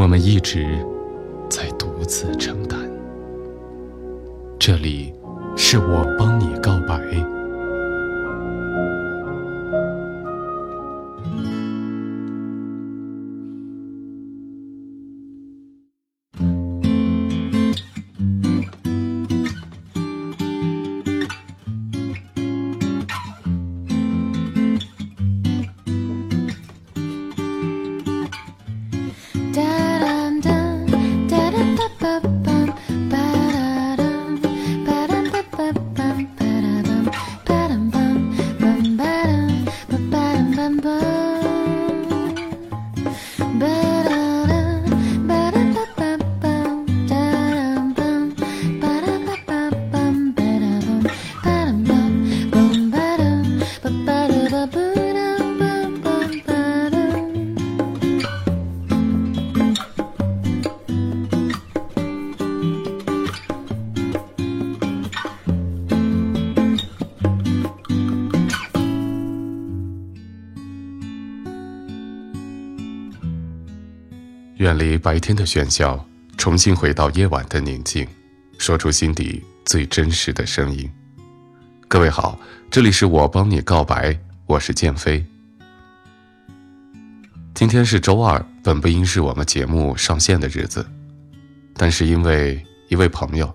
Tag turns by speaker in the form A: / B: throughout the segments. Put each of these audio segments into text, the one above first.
A: 我们一直在独自承担。这里，是我帮你告白。远离白天的喧嚣，重新回到夜晚的宁静，说出心底最真实的声音。各位好，这里是我帮你告白，我是剑飞。今天是周二，本不应是我们节目上线的日子，但是因为一位朋友，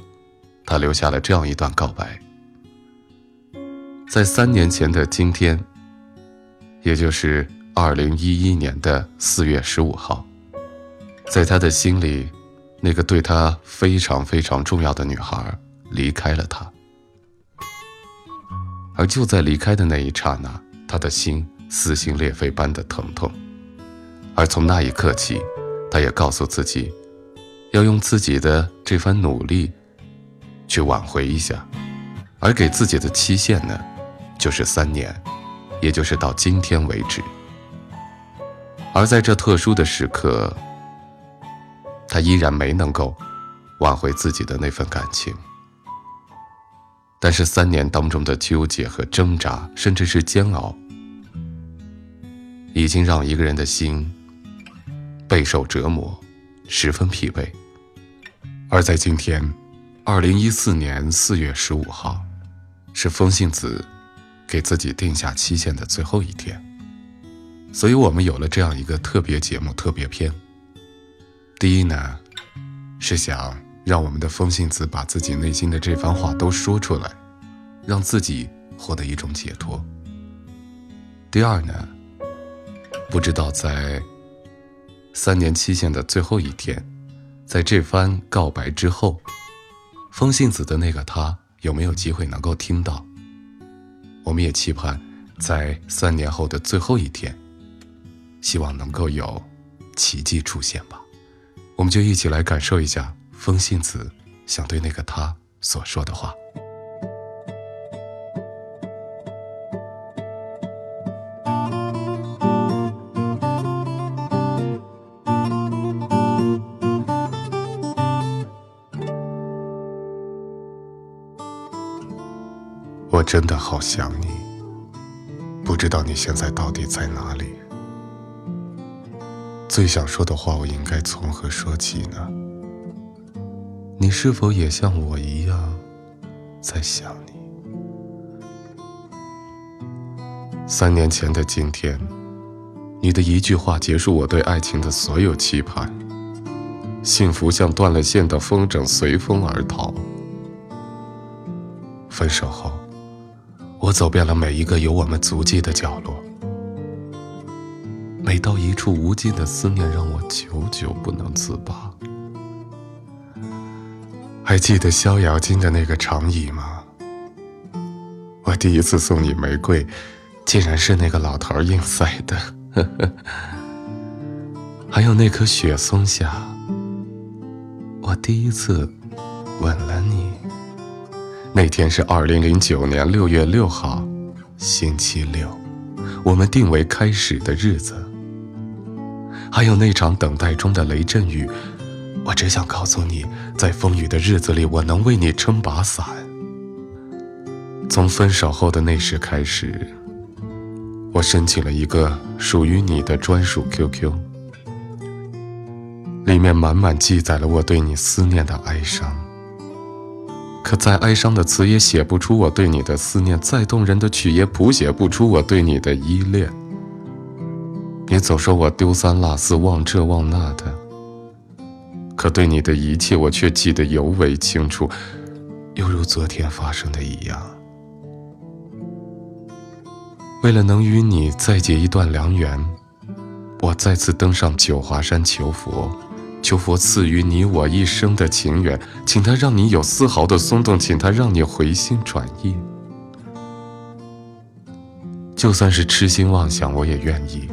A: 他留下了这样一段告白。在三年前的今天，也就是二零一一年的四月十五号。在他的心里，那个对他非常非常重要的女孩离开了他，而就在离开的那一刹那，他的心撕心裂肺般的疼痛。而从那一刻起，他也告诉自己，要用自己的这番努力去挽回一下，而给自己的期限呢，就是三年，也就是到今天为止。而在这特殊的时刻。他依然没能够挽回自己的那份感情，但是三年当中的纠结和挣扎，甚至是煎熬，已经让一个人的心备受折磨，十分疲惫。而在今天，二零一四年四月十五号，是风信子给自己定下期限的最后一天，所以我们有了这样一个特别节目、特别篇。第一呢，是想让我们的风信子把自己内心的这番话都说出来，让自己获得一种解脱。第二呢，不知道在三年期限的最后一天，在这番告白之后，风信子的那个他有没有机会能够听到？我们也期盼在三年后的最后一天，希望能够有奇迹出现吧。我们就一起来感受一下风信子想对那个他所说的话。我真的好想你，不知道你现在到底在哪里。最想说的话，我应该从何说起呢？你是否也像我一样在想你？三年前的今天，你的一句话结束我对爱情的所有期盼，幸福像断了线的风筝，随风而逃。分手后，我走遍了每一个有我们足迹的角落。每到一处，无尽的思念让我久久不能自拔。还记得逍遥津的那个长椅吗？我第一次送你玫瑰，竟然是那个老头硬塞的。还有那棵雪松下，我第一次吻了你。那天是二零零九年六月六号，星期六，我们定为开始的日子。还有那场等待中的雷阵雨，我只想告诉你，在风雨的日子里，我能为你撑把伞。从分手后的那时开始，我申请了一个属于你的专属 QQ，里面满满记载了我对你思念的哀伤。可再哀伤的词也写不出我对你的思念，再动人的曲也谱写不出我对你的依恋。你总说我丢三落四忘这忘那的，可对你的一切我却记得尤为清楚，犹如昨天发生的一样。为了能与你再结一段良缘，我再次登上九华山求佛。求佛赐予你我一生的情缘，请他让你有丝毫的松动，请他让你回心转意。就算是痴心妄想，我也愿意，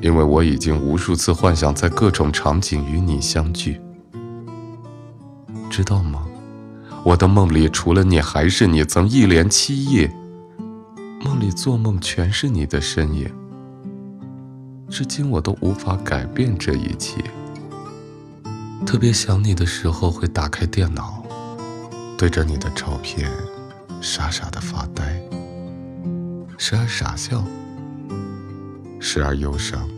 A: 因为我已经无数次幻想在各种场景与你相聚，知道吗？我的梦里除了你还是你，曾一连七夜，梦里做梦全是你的身影，至今我都无法改变这一切。特别想你的时候，会打开电脑，对着你的照片，傻傻的发呆，时而傻笑，时而忧伤，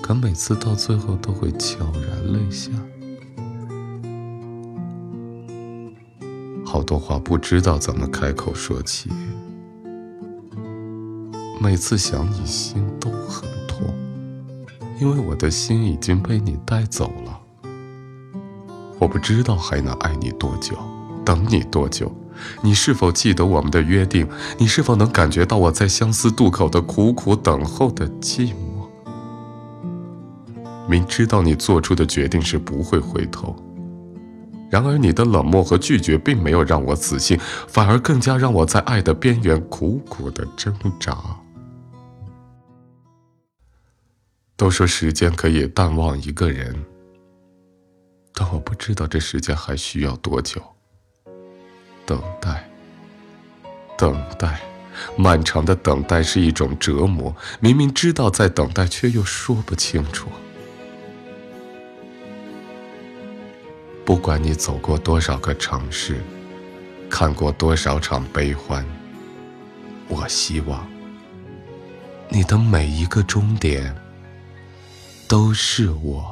A: 可每次到最后都会悄然泪下。好多话不知道怎么开口说起，每次想你心都很痛。因为我的心已经被你带走了，我不知道还能爱你多久，等你多久。你是否记得我们的约定？你是否能感觉到我在相思渡口的苦苦等候的寂寞？明知道你做出的决定是不会回头，然而你的冷漠和拒绝并没有让我死心，反而更加让我在爱的边缘苦苦的挣扎。都说时间可以淡忘一个人，但我不知道这时间还需要多久。等待，等待，漫长的等待是一种折磨。明明知道在等待，却又说不清楚。不管你走过多少个城市，看过多少场悲欢，我希望你的每一个终点。都是我。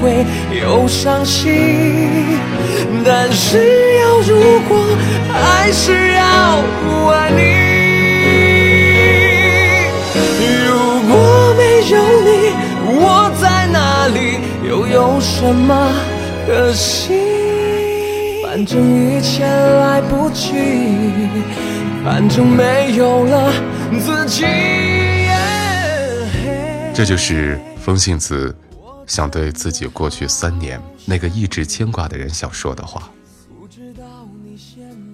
B: 会有伤心。但是要如果，还是要爱你。如果没有你，我在哪里，又有什么可惜？反正一切来不及，反正没有了自己。
A: 这就是风信子想对自己过去三年那个一直牵挂的人想说的话。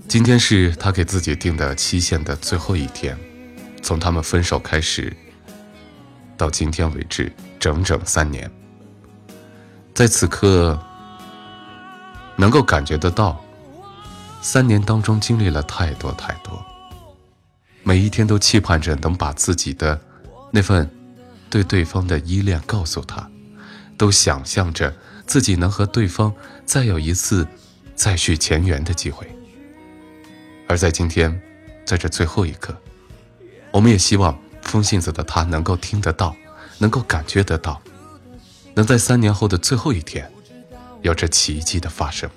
A: 今天是他给自己定的期限的最后一天，从他们分手开始到今天为止，整整三年。在此刻。能够感觉得到，三年当中经历了太多太多，每一天都期盼着能把自己的那份对对方的依恋告诉他，都想象着自己能和对方再有一次再续前缘的机会。而在今天，在这最后一刻，我们也希望风信子的他能够听得到，能够感觉得到，能在三年后的最后一天，有着奇迹的发生。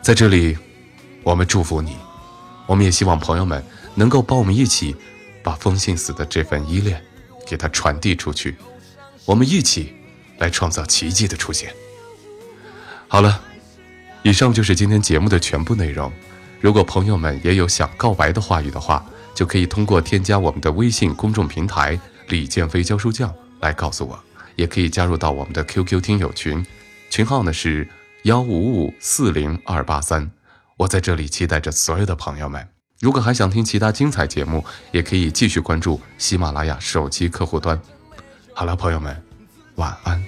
A: 在这里，我们祝福你，我们也希望朋友们能够帮我们一起，把风信子的这份依恋，给他传递出去，我们一起来创造奇迹的出现。好了，以上就是今天节目的全部内容。如果朋友们也有想告白的话语的话，就可以通过添加我们的微信公众平台“李建飞教书匠”来告诉我，也可以加入到我们的 QQ 听友群，群号呢是。幺五五四零二八三，我在这里期待着所有的朋友们。如果还想听其他精彩节目，也可以继续关注喜马拉雅手机客户端。好了，朋友们，晚安。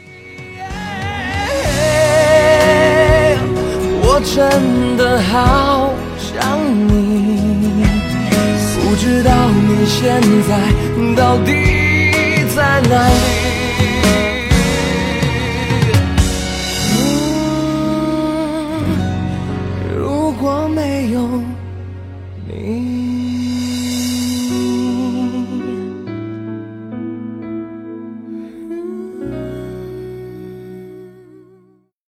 B: 我真的好想你，不知道你现在到底在哪里。如果没有。